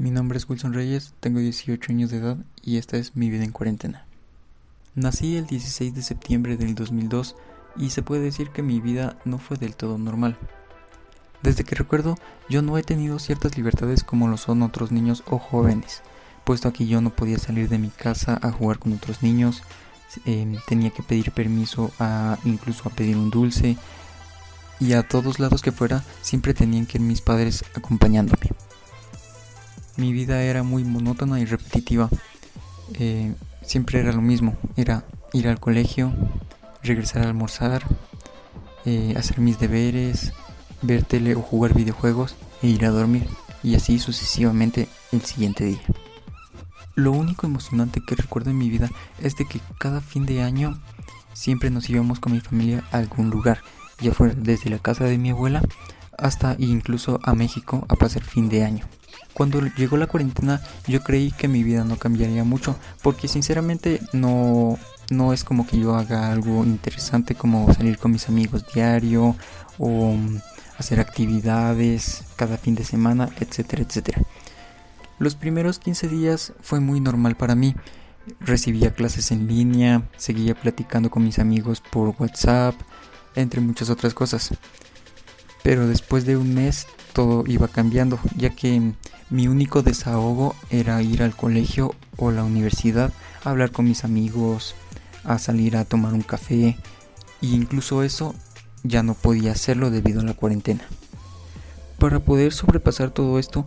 Mi nombre es Wilson Reyes, tengo 18 años de edad y esta es mi vida en cuarentena. Nací el 16 de septiembre del 2002 y se puede decir que mi vida no fue del todo normal. Desde que recuerdo, yo no he tenido ciertas libertades como lo son otros niños o jóvenes, puesto que yo no podía salir de mi casa a jugar con otros niños, em, tenía que pedir permiso a incluso a pedir un dulce y a todos lados que fuera siempre tenían que ir mis padres acompañándome. Mi vida era muy monótona y repetitiva. Eh, siempre era lo mismo. Era ir al colegio, regresar a almorzar, eh, hacer mis deberes, ver tele o jugar videojuegos e ir a dormir. Y así sucesivamente el siguiente día. Lo único emocionante que recuerdo en mi vida es de que cada fin de año siempre nos íbamos con mi familia a algún lugar, ya fuera desde la casa de mi abuela hasta incluso a México a pasar fin de año. Cuando llegó la cuarentena yo creí que mi vida no cambiaría mucho porque sinceramente no, no es como que yo haga algo interesante como salir con mis amigos diario o mm, hacer actividades cada fin de semana, etcétera, etcétera. Los primeros 15 días fue muy normal para mí. Recibía clases en línea, seguía platicando con mis amigos por WhatsApp, entre muchas otras cosas. Pero después de un mes todo iba cambiando, ya que mi único desahogo era ir al colegio o la universidad, a hablar con mis amigos, a salir a tomar un café, e incluso eso ya no podía hacerlo debido a la cuarentena. Para poder sobrepasar todo esto,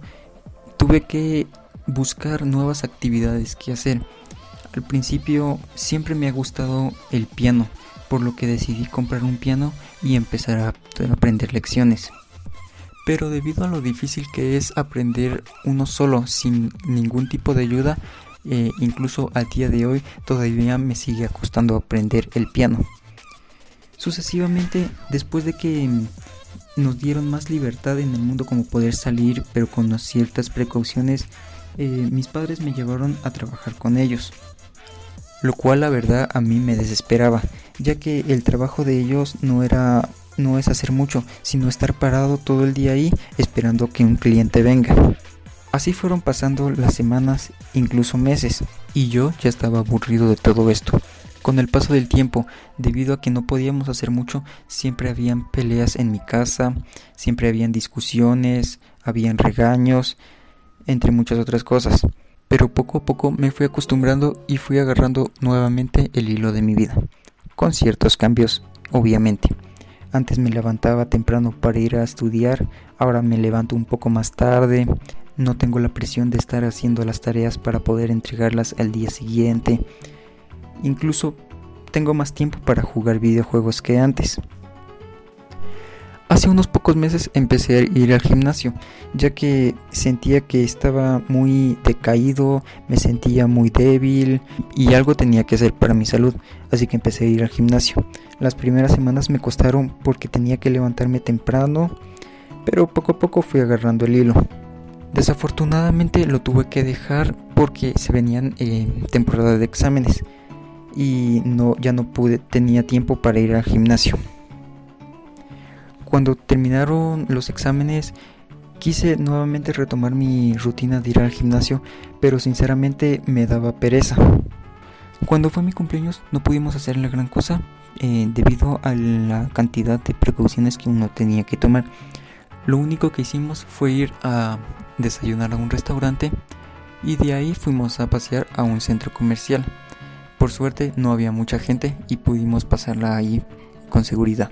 tuve que buscar nuevas actividades que hacer. Al principio siempre me ha gustado el piano, por lo que decidí comprar un piano y empezar a aprender lecciones pero debido a lo difícil que es aprender uno solo sin ningún tipo de ayuda, eh, incluso al día de hoy todavía me sigue costando aprender el piano. Sucesivamente, después de que nos dieron más libertad en el mundo como poder salir, pero con ciertas precauciones, eh, mis padres me llevaron a trabajar con ellos. Lo cual la verdad a mí me desesperaba, ya que el trabajo de ellos no era no es hacer mucho, sino estar parado todo el día ahí esperando que un cliente venga. Así fueron pasando las semanas, incluso meses, y yo ya estaba aburrido de todo esto. Con el paso del tiempo, debido a que no podíamos hacer mucho, siempre habían peleas en mi casa, siempre habían discusiones, habían regaños, entre muchas otras cosas. Pero poco a poco me fui acostumbrando y fui agarrando nuevamente el hilo de mi vida, con ciertos cambios, obviamente. Antes me levantaba temprano para ir a estudiar, ahora me levanto un poco más tarde. No tengo la presión de estar haciendo las tareas para poder entregarlas al día siguiente. Incluso tengo más tiempo para jugar videojuegos que antes. Hace unos pocos meses empecé a ir al gimnasio, ya que sentía que estaba muy decaído, me sentía muy débil y algo tenía que hacer para mi salud, así que empecé a ir al gimnasio. Las primeras semanas me costaron porque tenía que levantarme temprano, pero poco a poco fui agarrando el hilo. Desafortunadamente lo tuve que dejar porque se venían eh, temporada de exámenes y no ya no pude tenía tiempo para ir al gimnasio. Cuando terminaron los exámenes, quise nuevamente retomar mi rutina de ir al gimnasio, pero sinceramente me daba pereza. Cuando fue mi cumpleaños no pudimos hacer la gran cosa eh, debido a la cantidad de precauciones que uno tenía que tomar. Lo único que hicimos fue ir a desayunar a un restaurante y de ahí fuimos a pasear a un centro comercial. Por suerte no había mucha gente y pudimos pasarla ahí con seguridad.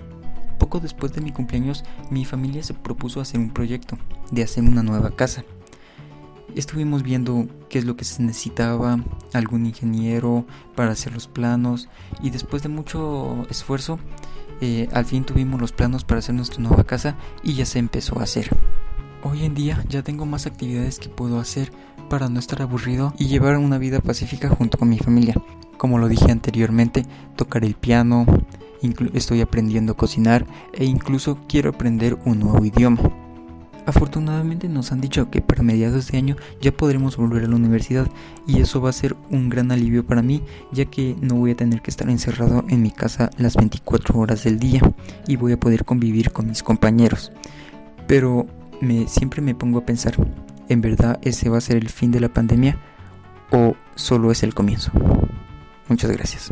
Después de mi cumpleaños, mi familia se propuso hacer un proyecto de hacer una nueva casa. Estuvimos viendo qué es lo que se necesitaba, algún ingeniero para hacer los planos y después de mucho esfuerzo, eh, al fin tuvimos los planos para hacer nuestra nueva casa y ya se empezó a hacer. Hoy en día ya tengo más actividades que puedo hacer para no estar aburrido y llevar una vida pacífica junto con mi familia. Como lo dije anteriormente, tocar el piano, estoy aprendiendo a cocinar e incluso quiero aprender un nuevo idioma. Afortunadamente nos han dicho que para mediados de año ya podremos volver a la universidad y eso va a ser un gran alivio para mí ya que no voy a tener que estar encerrado en mi casa las 24 horas del día y voy a poder convivir con mis compañeros. Pero me, siempre me pongo a pensar, ¿En verdad ese va a ser el fin de la pandemia o solo es el comienzo? Muchas gracias.